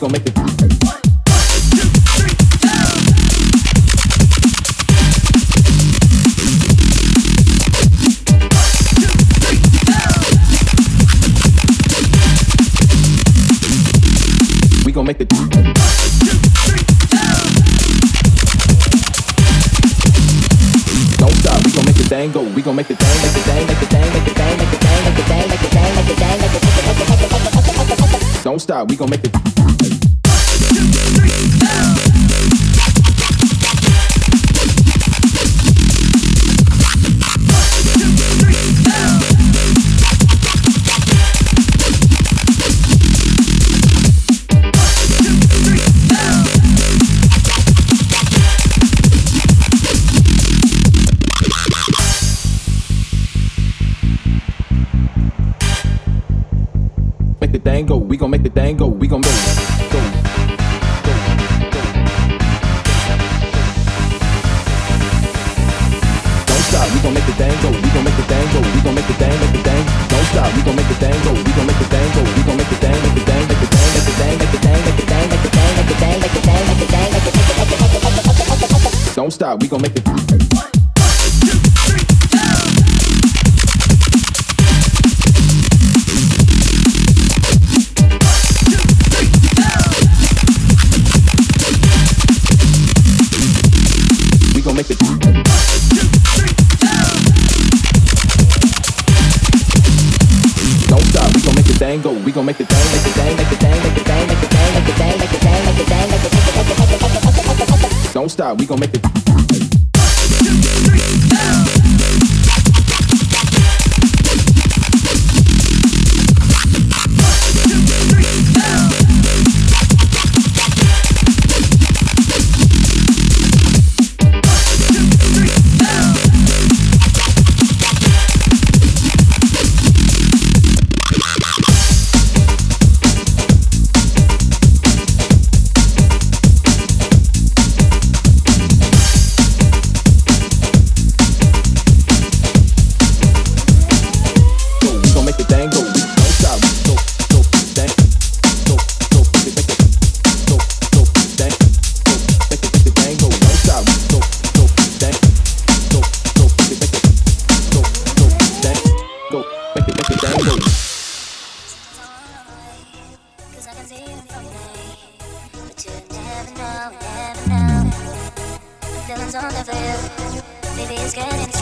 Don't stop, we gon' make the We gon' make the Don't stop, we gon' make the thing. We gon' make the thing, make the thing, make the thing, make the thing, make the thing, make the thing, make the thing, make the thing, make the thing, make the thing, make the thing. Don't stop, we gon' make the gon' make the thing go. We gon' make go. Don't stop, we gon' make the thing go. We gon' make the thing go. We gon' make the thing, make the thing. Don't stop, we gon' make the thing go. We gon' make the thing go. We gon' make the thing, make the thing, make the thing, make the thing, make the thing, make the thing, make the thing, make the thing, make the thing, make the thing, make the thing, make the thing. Don't stop, we gon' make the thing go. We gon' make the thing, make the thing, make the thing, make the thing, make the thing, make the thing, make the thing, make the thing, make the thing, make the thing. Don't stop, we gon' make the The feelings on the field. Maybe it's getting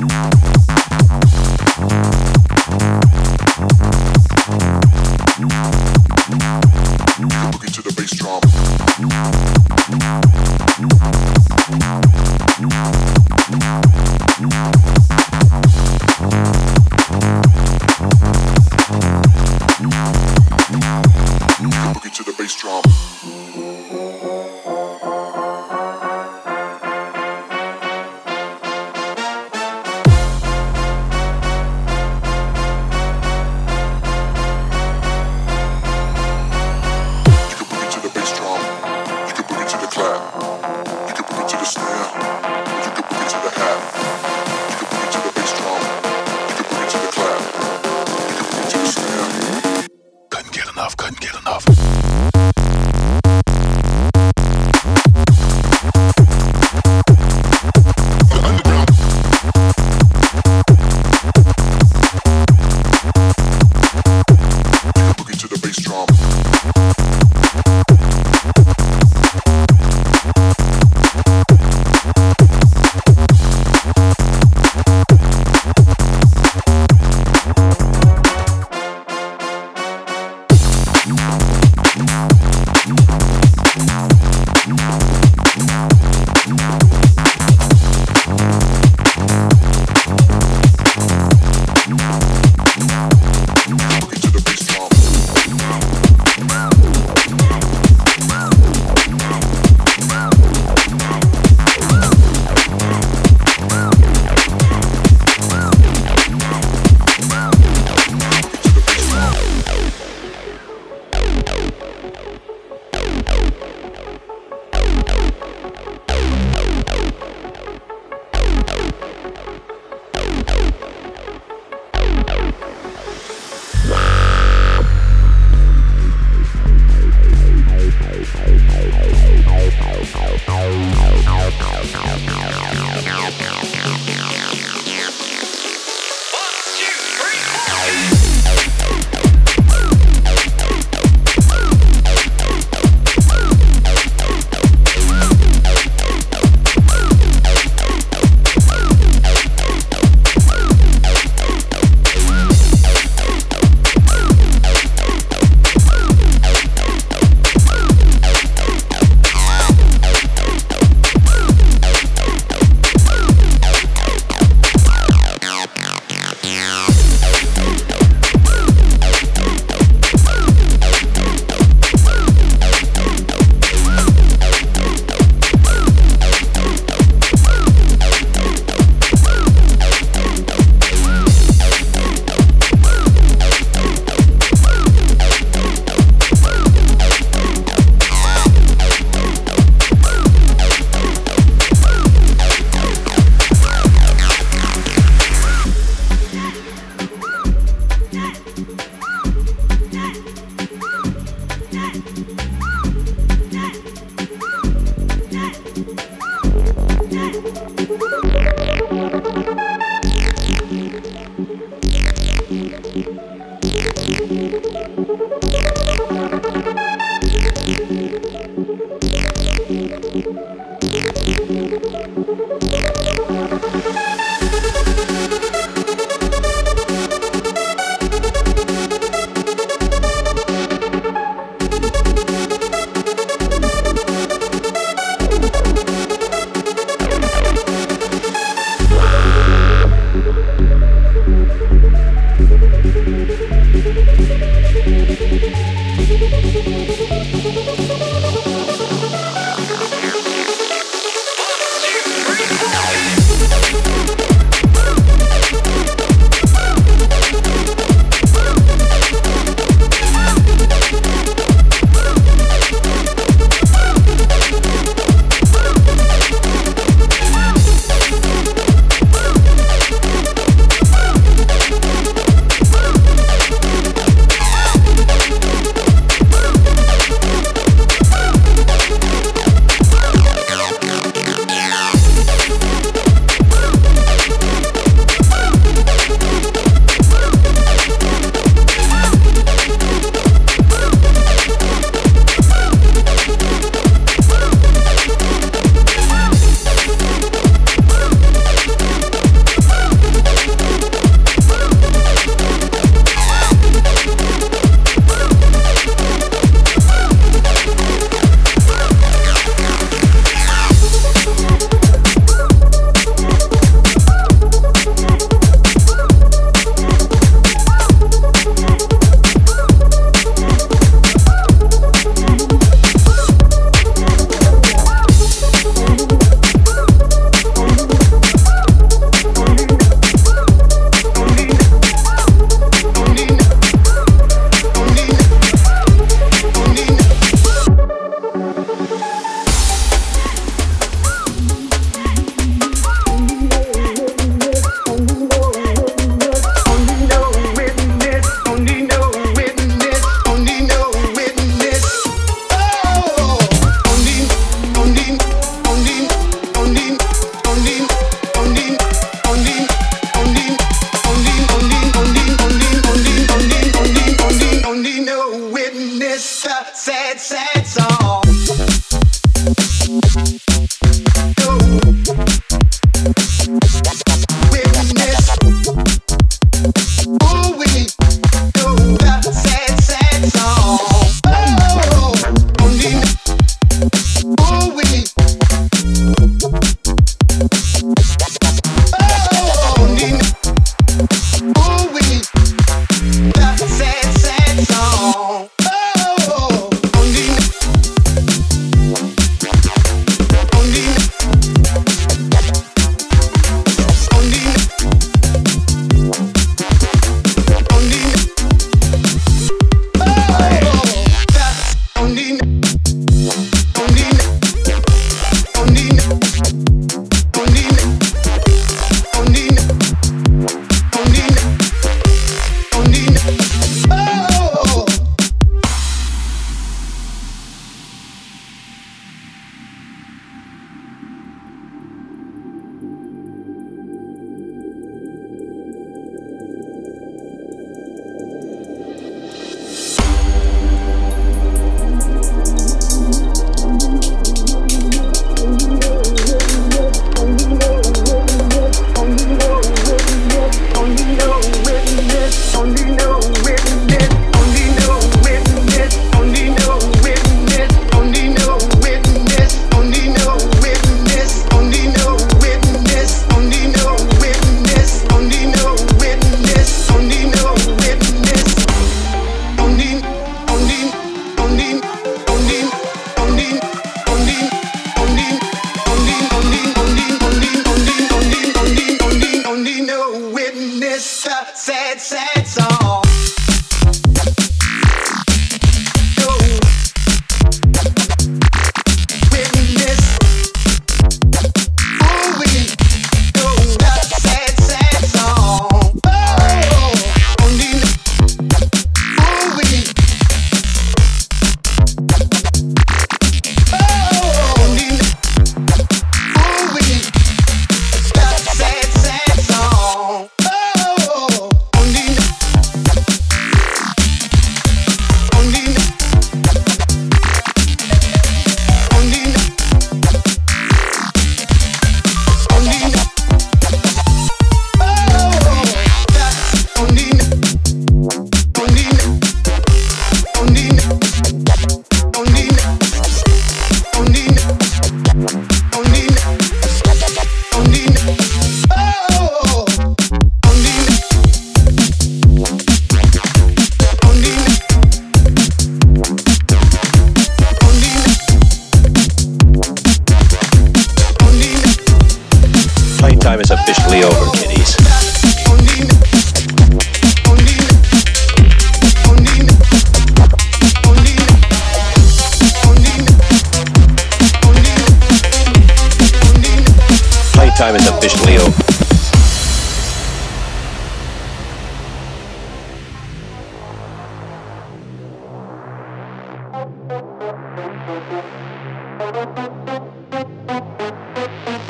Thank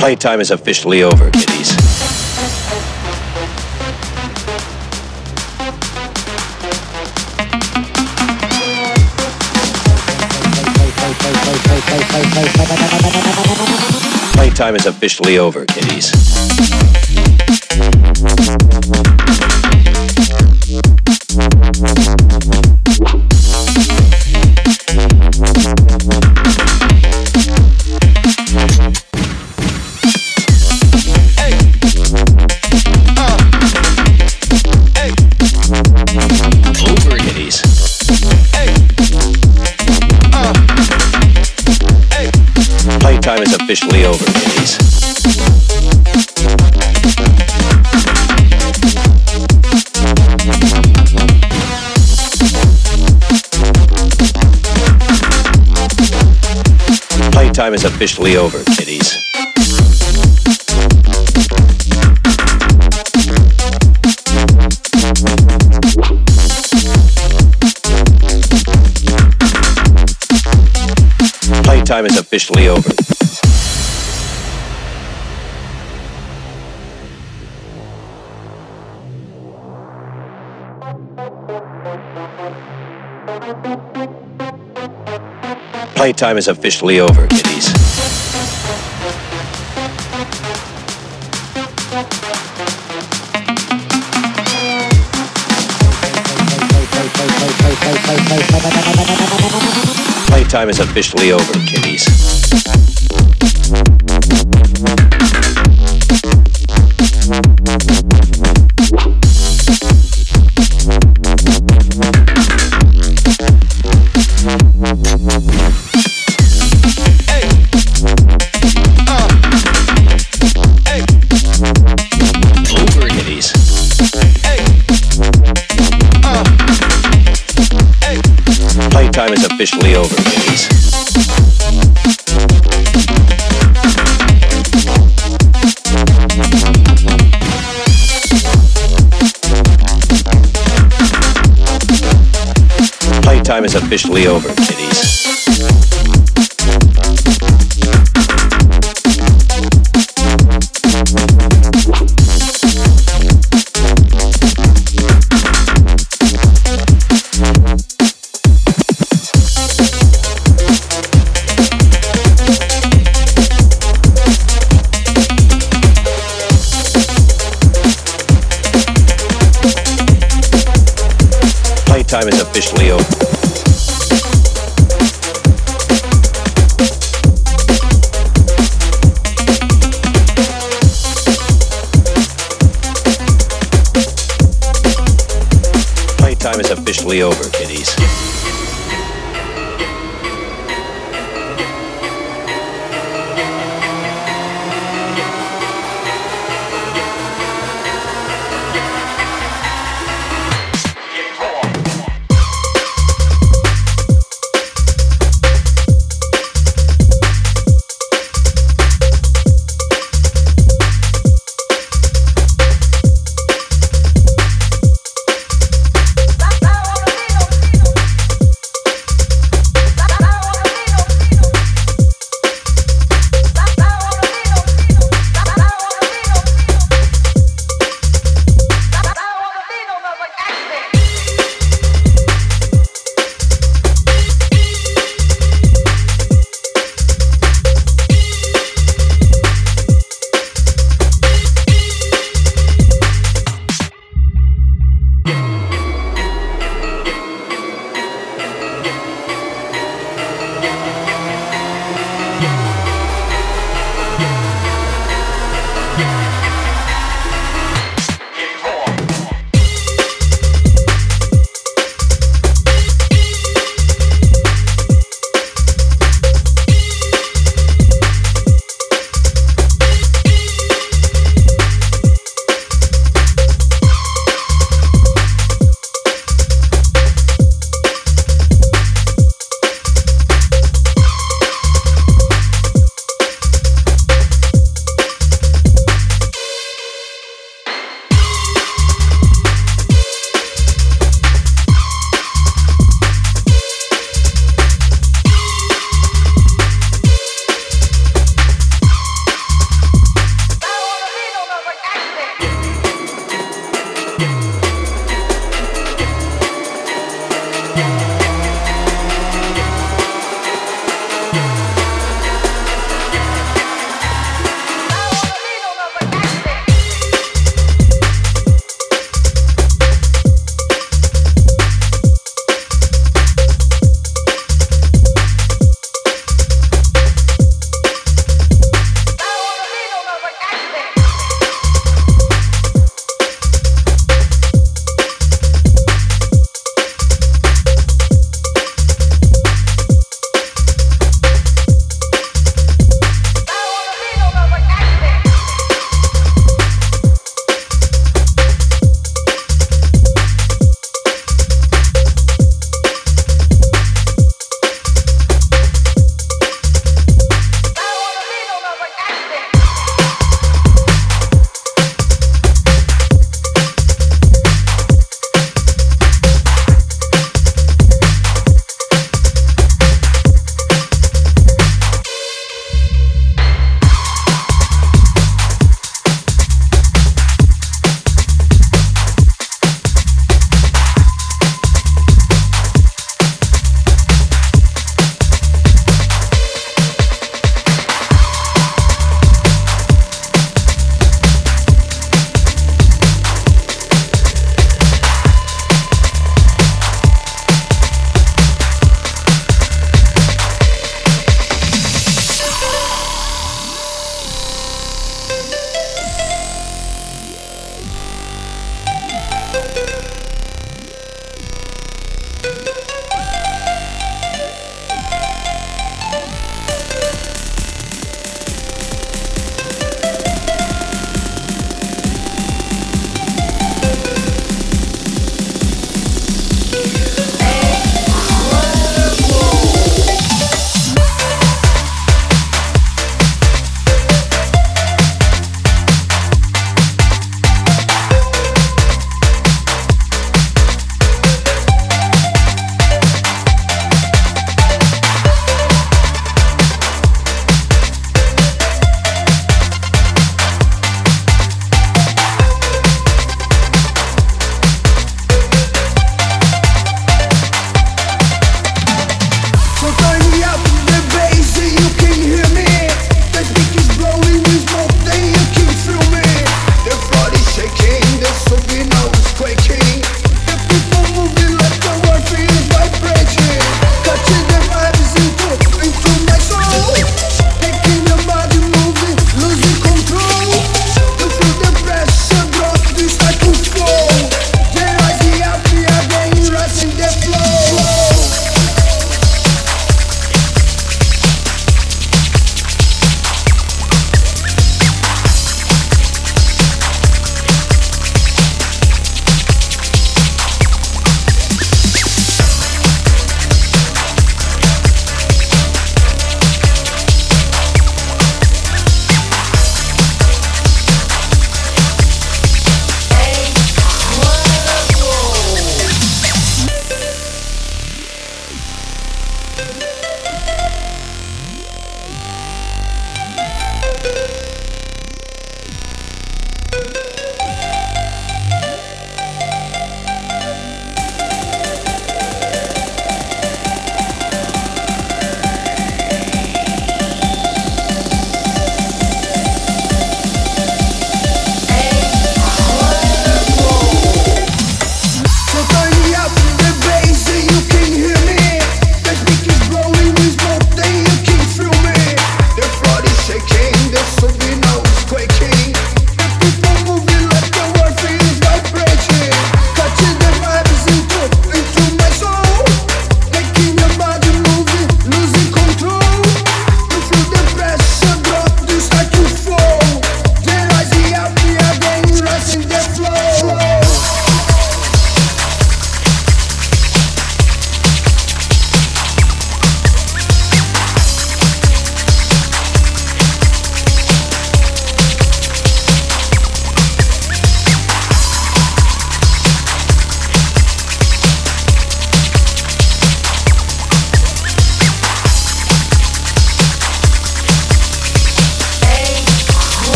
Playtime is officially over, kiddies. Playtime is officially over, kiddies. Officially over, kiddies. Playtime is officially over, kiddies. Playtime is officially over. Playtime is officially over, kiddies. Playtime is officially over, kiddies. Officially over,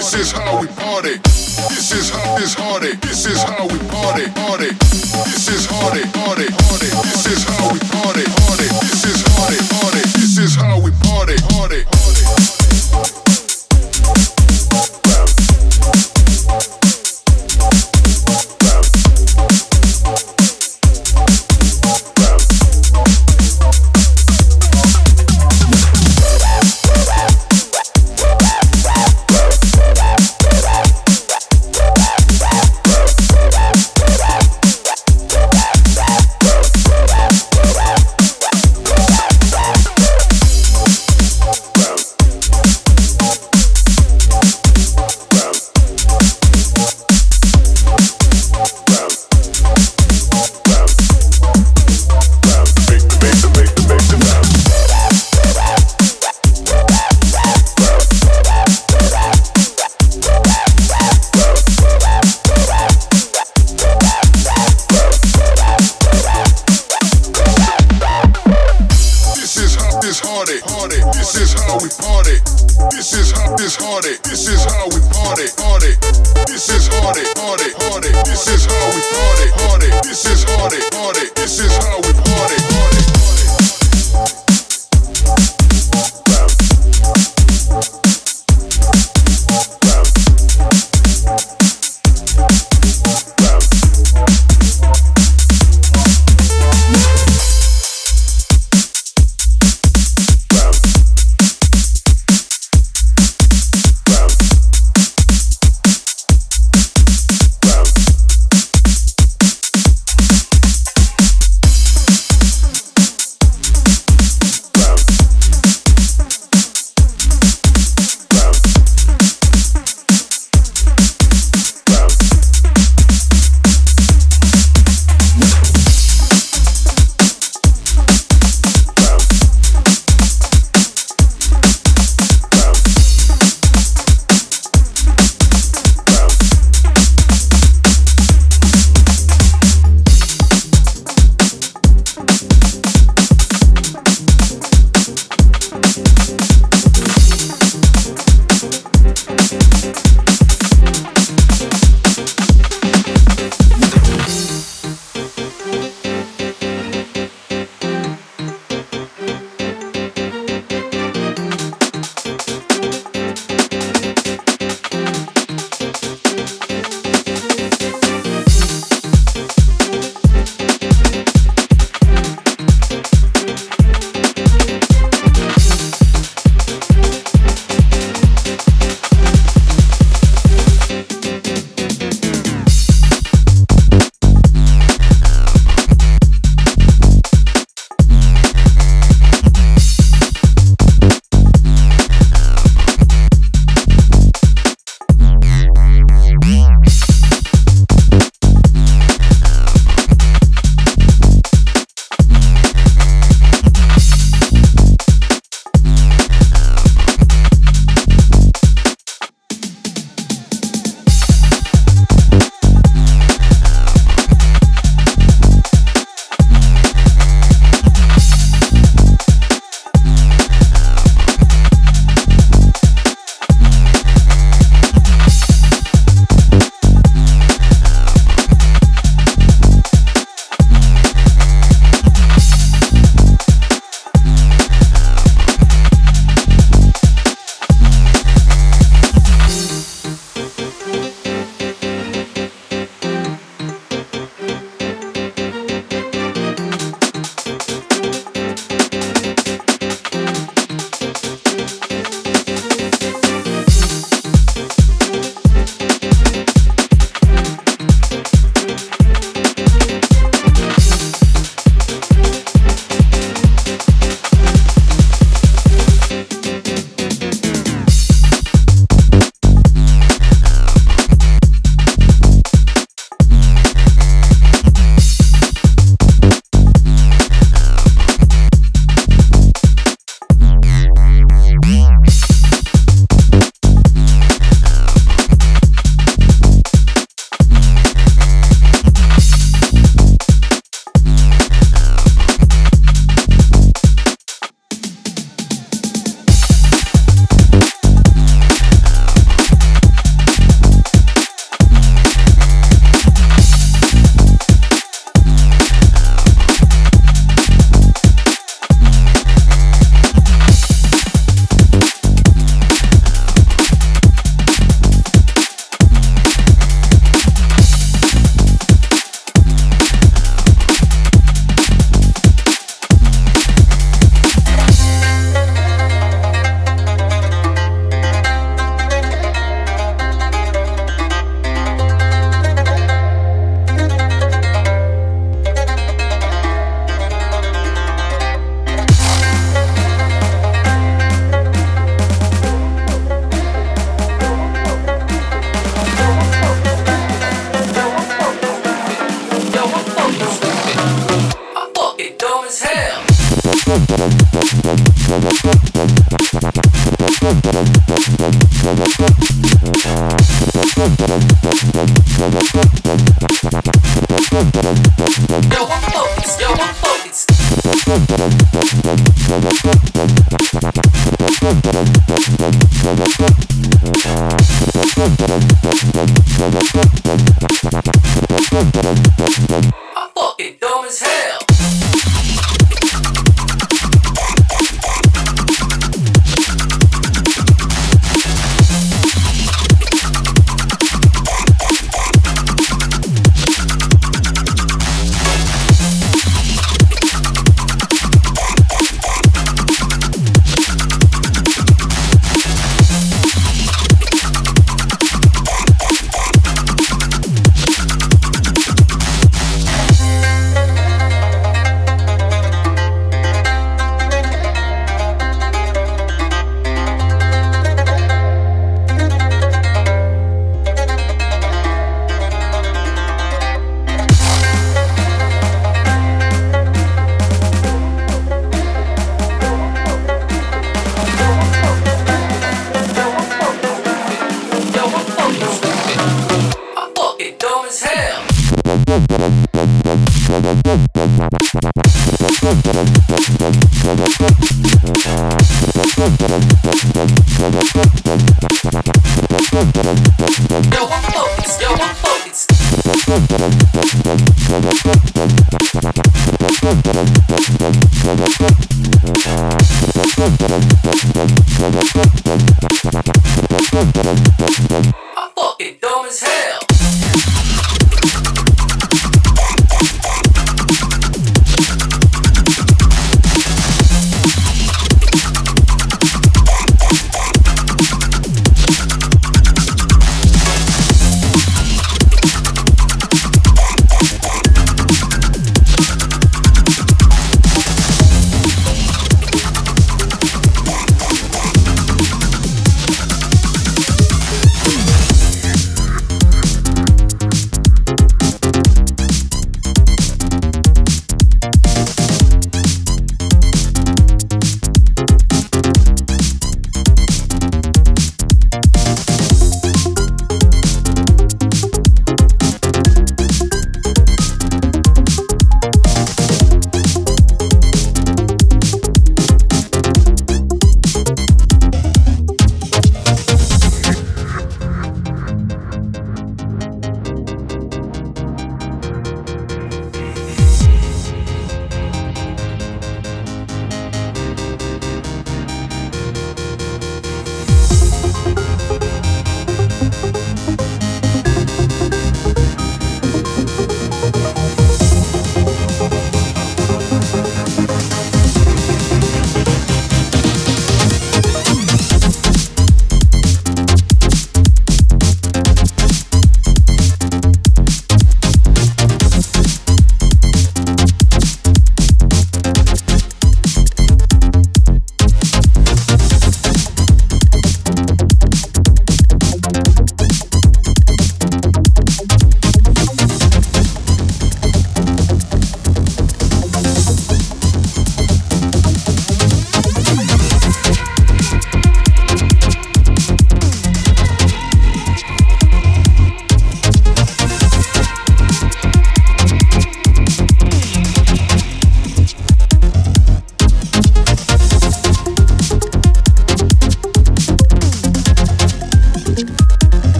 This is how we party. This is how this party. This is how we party. Party. This is party.